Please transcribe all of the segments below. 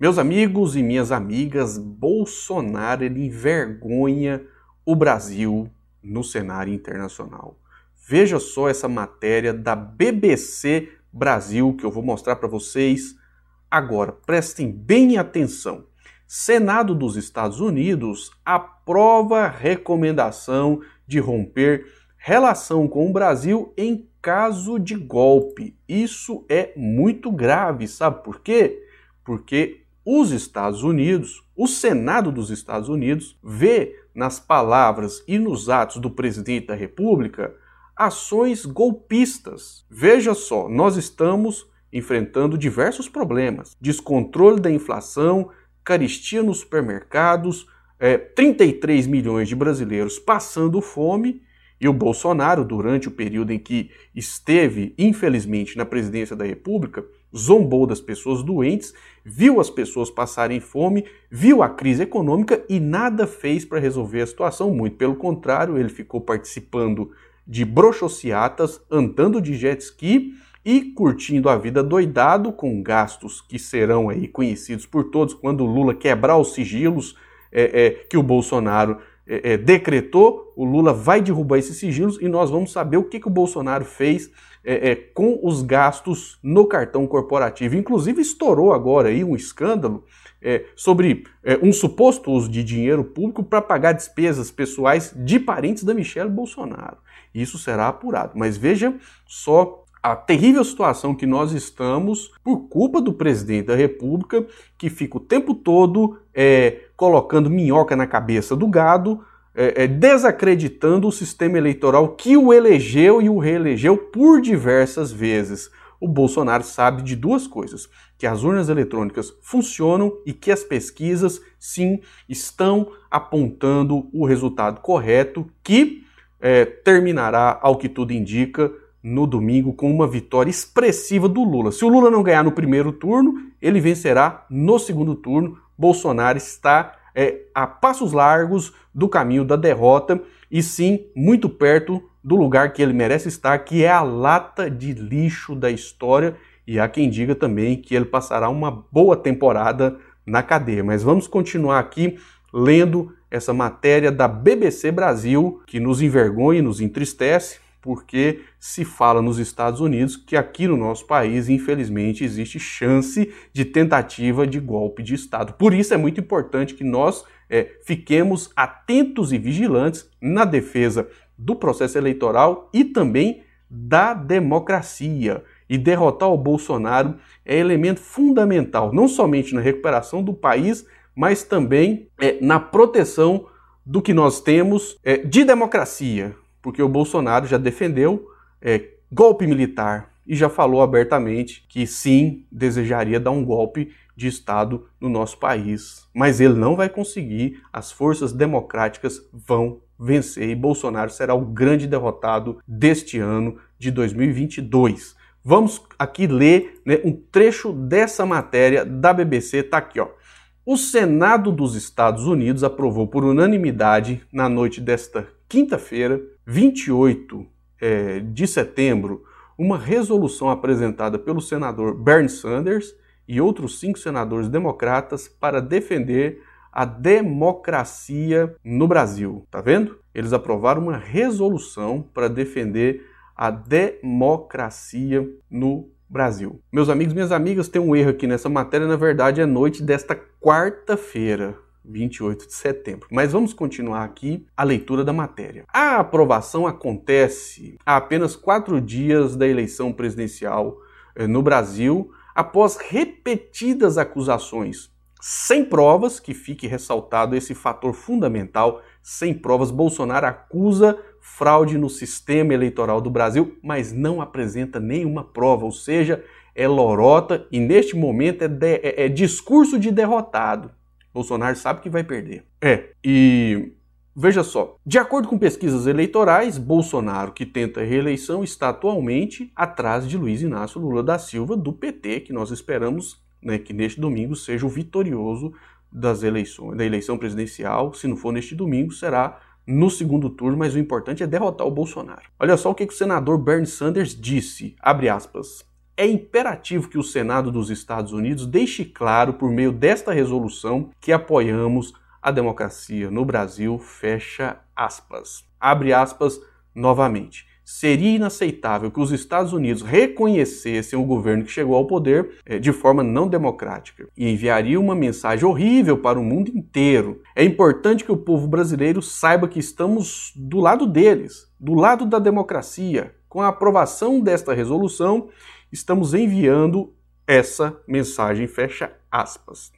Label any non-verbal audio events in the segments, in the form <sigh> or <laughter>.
Meus amigos e minhas amigas, Bolsonaro ele envergonha o Brasil no cenário internacional. Veja só essa matéria da BBC Brasil que eu vou mostrar para vocês agora. Prestem bem atenção. Senado dos Estados Unidos aprova recomendação de romper relação com o Brasil em caso de golpe. Isso é muito grave, sabe por quê? Porque os Estados Unidos, o Senado dos Estados Unidos, vê nas palavras e nos atos do presidente da República ações golpistas. Veja só, nós estamos enfrentando diversos problemas: descontrole da inflação, caristia nos supermercados, é, 33 milhões de brasileiros passando fome e o Bolsonaro, durante o período em que esteve, infelizmente, na presidência da República, zombou das pessoas doentes, viu as pessoas passarem fome, viu a crise econômica e nada fez para resolver a situação. Muito pelo contrário, ele ficou participando de brochociatas, andando de jet ski e curtindo a vida doidado com gastos que serão aí conhecidos por todos quando Lula quebrar os sigilos é, é, que o Bolsonaro é, é, decretou, o Lula vai derrubar esses sigilos e nós vamos saber o que, que o Bolsonaro fez é, é, com os gastos no cartão corporativo. Inclusive estourou agora aí um escândalo sobre um suposto uso de dinheiro público para pagar despesas pessoais de parentes da Michelle Bolsonaro. Isso será apurado. Mas veja só a terrível situação que nós estamos por culpa do presidente da República, que fica o tempo todo é, colocando minhoca na cabeça do gado, é, é, desacreditando o sistema eleitoral que o elegeu e o reelegeu por diversas vezes. O Bolsonaro sabe de duas coisas: que as urnas eletrônicas funcionam e que as pesquisas, sim, estão apontando o resultado correto, que é, terminará, ao que tudo indica, no domingo com uma vitória expressiva do Lula. Se o Lula não ganhar no primeiro turno, ele vencerá no segundo turno. Bolsonaro está é, a passos largos do caminho da derrota e sim muito perto do lugar que ele merece estar, que é a lata de lixo da história. E há quem diga também que ele passará uma boa temporada na cadeia. Mas vamos continuar aqui lendo essa matéria da BBC Brasil que nos envergonha e nos entristece porque se fala nos Estados Unidos que aqui no nosso país, infelizmente, existe chance de tentativa de golpe de Estado. Por isso é muito importante que nós é, fiquemos atentos e vigilantes na defesa do processo eleitoral e também da democracia. E derrotar o Bolsonaro é elemento fundamental, não somente na recuperação do país, mas também é, na proteção do que nós temos é, de democracia porque o Bolsonaro já defendeu é, golpe militar e já falou abertamente que sim, desejaria dar um golpe de Estado no nosso país. Mas ele não vai conseguir, as forças democráticas vão vencer e Bolsonaro será o grande derrotado deste ano de 2022. Vamos aqui ler né, um trecho dessa matéria da BBC, tá aqui, ó. O Senado dos Estados Unidos aprovou por unanimidade na noite desta quinta-feira, 28 é, de setembro, uma resolução apresentada pelo senador Bernie Sanders e outros cinco senadores democratas para defender a democracia no Brasil. Tá vendo? Eles aprovaram uma resolução para defender a democracia no Brasil. Meus amigos, minhas amigas, tem um erro aqui nessa matéria, na verdade é noite desta quarta-feira. 28 de setembro. Mas vamos continuar aqui a leitura da matéria. A aprovação acontece a apenas quatro dias da eleição presidencial eh, no Brasil, após repetidas acusações sem provas, que fique ressaltado esse fator fundamental, sem provas, Bolsonaro acusa fraude no sistema eleitoral do Brasil, mas não apresenta nenhuma prova, ou seja, é lorota e neste momento é, de, é, é discurso de derrotado. Bolsonaro sabe que vai perder. É, e veja só, de acordo com pesquisas eleitorais, Bolsonaro, que tenta reeleição, está atualmente atrás de Luiz Inácio Lula da Silva, do PT, que nós esperamos né, que neste domingo seja o vitorioso das eleições, da eleição presidencial. Se não for neste domingo, será no segundo turno, mas o importante é derrotar o Bolsonaro. Olha só o que o senador Bernie Sanders disse, abre aspas, é imperativo que o Senado dos Estados Unidos deixe claro, por meio desta resolução, que apoiamos a democracia no Brasil. Fecha aspas. Abre aspas novamente. Seria inaceitável que os Estados Unidos reconhecessem o governo que chegou ao poder eh, de forma não democrática e enviaria uma mensagem horrível para o mundo inteiro. É importante que o povo brasileiro saiba que estamos do lado deles, do lado da democracia. Com a aprovação desta resolução, estamos enviando essa mensagem, fecha aspas.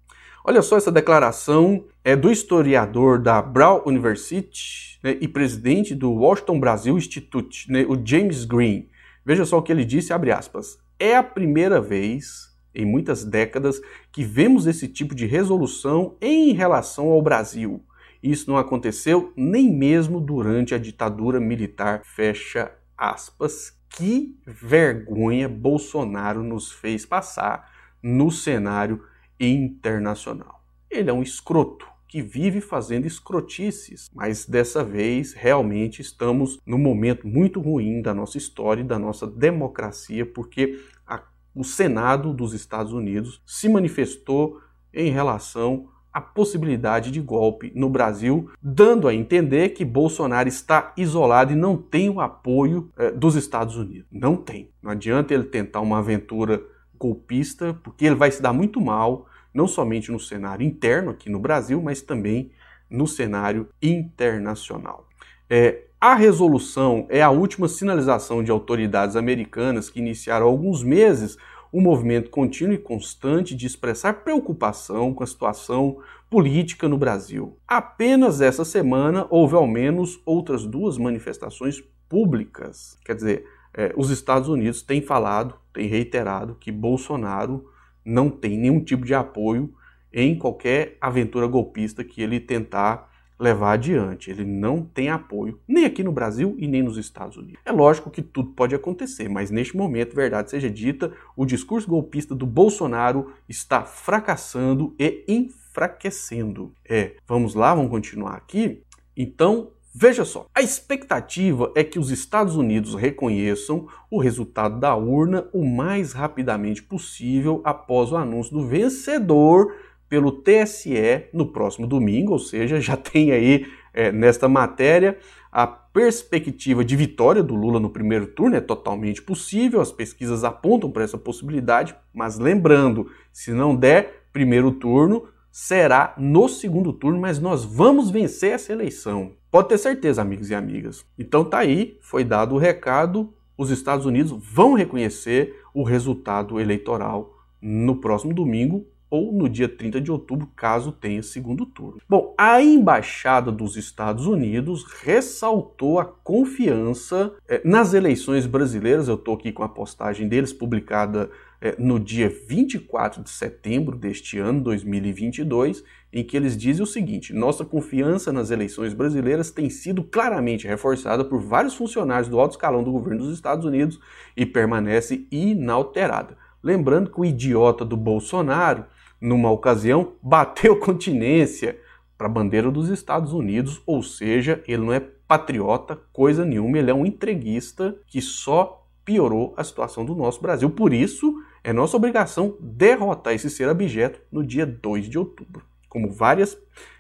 Olha só essa declaração é do historiador da Brown University né, e presidente do Washington Brasil Institute, né, o James Green. Veja só o que ele disse, abre aspas. É a primeira vez em muitas décadas que vemos esse tipo de resolução em relação ao Brasil. Isso não aconteceu nem mesmo durante a ditadura militar, fecha aspas. Que vergonha Bolsonaro nos fez passar no cenário internacional. Ele é um escroto que vive fazendo escrotices, mas dessa vez realmente estamos num momento muito ruim da nossa história e da nossa democracia, porque a, o Senado dos Estados Unidos se manifestou em relação à possibilidade de golpe no Brasil, dando a entender que Bolsonaro está isolado e não tem o apoio eh, dos Estados Unidos. Não tem. Não adianta ele tentar uma aventura golpista, porque ele vai se dar muito mal, não somente no cenário interno aqui no Brasil, mas também no cenário internacional. É, a resolução é a última sinalização de autoridades americanas que iniciaram há alguns meses um movimento contínuo e constante de expressar preocupação com a situação política no Brasil. Apenas essa semana houve ao menos outras duas manifestações públicas. Quer dizer, é, os Estados Unidos têm falado, têm reiterado que Bolsonaro não tem nenhum tipo de apoio em qualquer aventura golpista que ele tentar levar adiante. Ele não tem apoio, nem aqui no Brasil e nem nos Estados Unidos. É lógico que tudo pode acontecer, mas neste momento, verdade seja dita, o discurso golpista do Bolsonaro está fracassando e enfraquecendo. É, vamos lá, vamos continuar aqui. Então, Veja só, a expectativa é que os Estados Unidos reconheçam o resultado da urna o mais rapidamente possível após o anúncio do vencedor pelo TSE no próximo domingo, ou seja, já <laughs> tem aí é, nesta matéria a perspectiva de vitória do Lula no primeiro turno é totalmente possível, as pesquisas apontam para essa possibilidade, mas lembrando, se não der primeiro turno, será no segundo turno, mas nós vamos vencer essa eleição. Pode ter certeza, amigos e amigas. Então tá aí, foi dado o recado, os Estados Unidos vão reconhecer o resultado eleitoral no próximo domingo ou no dia 30 de outubro, caso tenha segundo turno. Bom, a embaixada dos Estados Unidos ressaltou a confiança eh, nas eleições brasileiras. Eu estou aqui com a postagem deles publicada eh, no dia 24 de setembro deste ano, 2022, em que eles dizem o seguinte: nossa confiança nas eleições brasileiras tem sido claramente reforçada por vários funcionários do alto escalão do governo dos Estados Unidos e permanece inalterada. Lembrando que o idiota do Bolsonaro numa ocasião, bateu continência para a bandeira dos Estados Unidos, ou seja, ele não é patriota, coisa nenhuma, ele é um entreguista que só piorou a situação do nosso Brasil. Por isso, é nossa obrigação derrotar esse ser abjeto no dia 2 de outubro. Como várias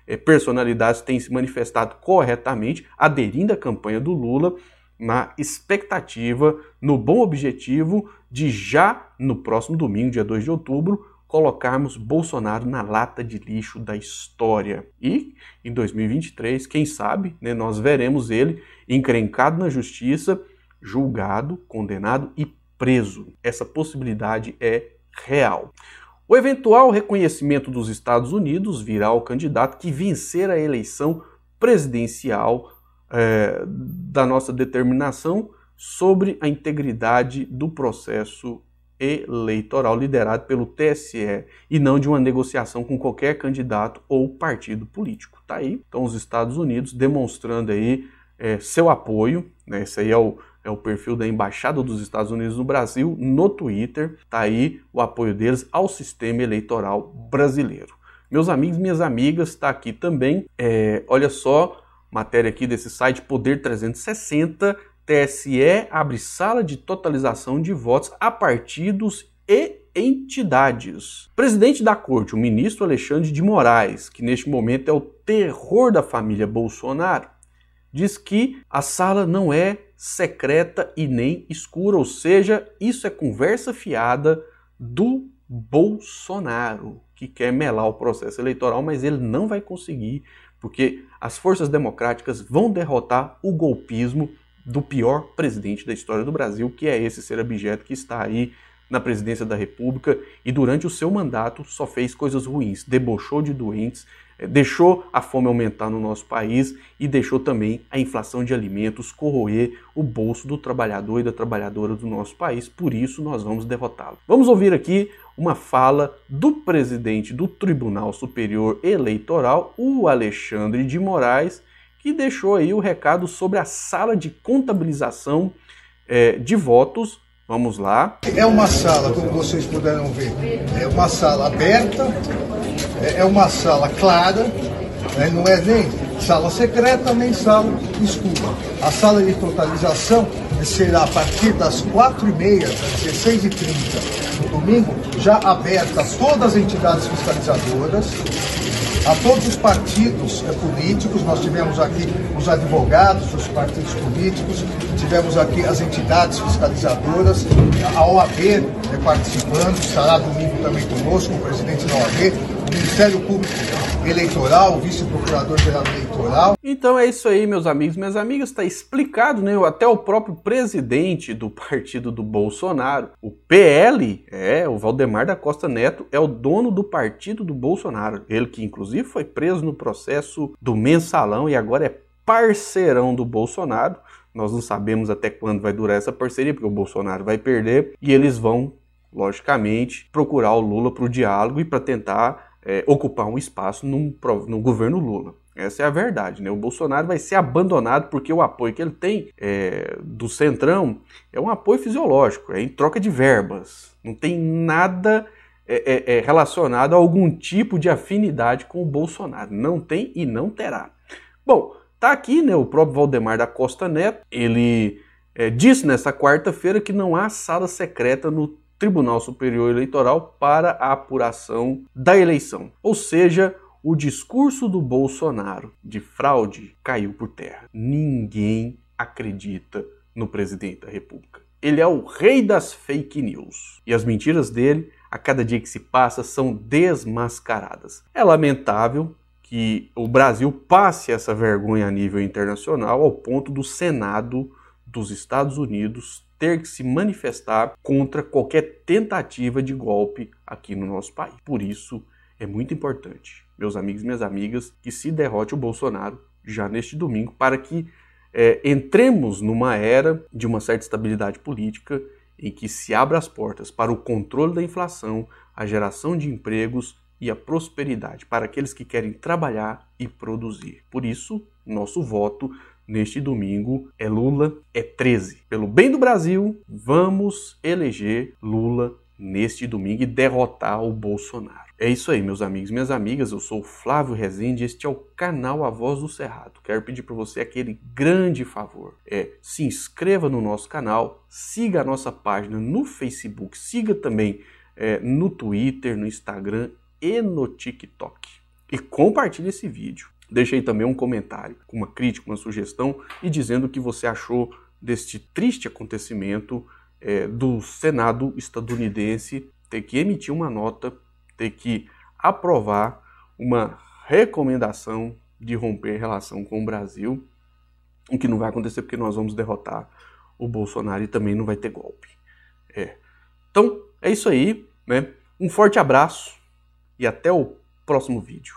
é, personalidades têm se manifestado corretamente, aderindo à campanha do Lula, na expectativa, no bom objetivo de já no próximo domingo, dia 2 de outubro, colocarmos Bolsonaro na lata de lixo da história. E em 2023, quem sabe, né, nós veremos ele encrencado na justiça, julgado, condenado e preso. Essa possibilidade é real. O eventual reconhecimento dos Estados Unidos virá o candidato que vencer a eleição presidencial é, da nossa determinação sobre a integridade do processo eleitoral liderado pelo TSE e não de uma negociação com qualquer candidato ou partido político. Tá aí, então os Estados Unidos demonstrando aí é, seu apoio, né? Esse aí é o, é o perfil da Embaixada dos Estados Unidos no Brasil no Twitter. Tá aí o apoio deles ao sistema eleitoral brasileiro. Meus amigos, minhas amigas, está aqui também. É, olha só, matéria aqui desse site Poder 360 TSE abre sala de totalização de votos a partidos e entidades. Presidente da corte, o ministro Alexandre de Moraes, que neste momento é o terror da família Bolsonaro, diz que a sala não é secreta e nem escura, ou seja, isso é conversa fiada do Bolsonaro, que quer melar o processo eleitoral, mas ele não vai conseguir, porque as forças democráticas vão derrotar o golpismo do pior presidente da história do Brasil, que é esse ser objeto que está aí na presidência da República e durante o seu mandato só fez coisas ruins, debochou de doentes, eh, deixou a fome aumentar no nosso país e deixou também a inflação de alimentos corroer o bolso do trabalhador e da trabalhadora do nosso país. Por isso nós vamos derrotá-lo. Vamos ouvir aqui uma fala do presidente do Tribunal Superior Eleitoral, o Alexandre de Moraes, que deixou aí o recado sobre a sala de contabilização é, de votos Vamos lá. É uma sala, como vocês puderam ver, é uma sala aberta, é uma sala clara, né? não é nem sala secreta nem sala escura. A sala de totalização será a partir das 4h30, 16h30 no domingo, já aberta a todas as entidades fiscalizadoras, a todos os partidos é, políticos, nós tivemos aqui os advogados dos partidos políticos, tivemos aqui as entidades fiscalizadoras, a OAB é, participando, estará domingo também conosco, o presidente da OAB, Ministério Público Eleitoral, Vice-Procurador-Geral Eleitoral. Então é isso aí, meus amigos, minhas amigas, está explicado, né? Até o próprio presidente do partido do Bolsonaro, o PL, é, o Valdemar da Costa Neto, é o dono do partido do Bolsonaro. Ele que inclusive foi preso no processo do mensalão e agora é parceirão do Bolsonaro. Nós não sabemos até quando vai durar essa parceria, porque o Bolsonaro vai perder e eles vão, logicamente, procurar o Lula para o diálogo e para tentar é, ocupar um espaço no, no governo Lula. Essa é a verdade, né? O Bolsonaro vai ser abandonado porque o apoio que ele tem é, do Centrão é um apoio fisiológico, é em troca de verbas. Não tem nada é, é, é relacionado a algum tipo de afinidade com o Bolsonaro. Não tem e não terá. Bom, tá aqui, né? O próprio Valdemar da Costa Neto, ele é, disse nessa quarta-feira que não há sala secreta no Tribunal Superior Eleitoral para a apuração da eleição. Ou seja, o discurso do Bolsonaro de fraude caiu por terra. Ninguém acredita no presidente da República. Ele é o rei das fake news. E as mentiras dele, a cada dia que se passa, são desmascaradas. É lamentável que o Brasil passe essa vergonha a nível internacional ao ponto do Senado dos Estados Unidos ter que se manifestar contra qualquer tentativa de golpe aqui no nosso país. Por isso, é muito importante, meus amigos e minhas amigas, que se derrote o Bolsonaro já neste domingo para que é, entremos numa era de uma certa estabilidade política em que se abra as portas para o controle da inflação, a geração de empregos e a prosperidade para aqueles que querem trabalhar e produzir. Por isso, nosso voto neste domingo é Lula é 13. Pelo bem do Brasil, vamos eleger Lula neste domingo e derrotar o Bolsonaro. É isso aí, meus amigos minhas amigas. Eu sou o Flávio Rezende este é o canal A Voz do Cerrado. Quero pedir para você aquele grande favor. É se inscreva no nosso canal, siga a nossa página no Facebook, siga também é, no Twitter, no Instagram e no TikTok. E compartilhe esse vídeo. Deixe aí também um comentário com uma crítica, uma sugestão e dizendo o que você achou deste triste acontecimento é, do Senado estadunidense ter que emitir uma nota, ter que aprovar uma recomendação de romper relação com o Brasil, o que não vai acontecer porque nós vamos derrotar o Bolsonaro e também não vai ter golpe. É. Então, é isso aí, né? Um forte abraço e até o próximo vídeo.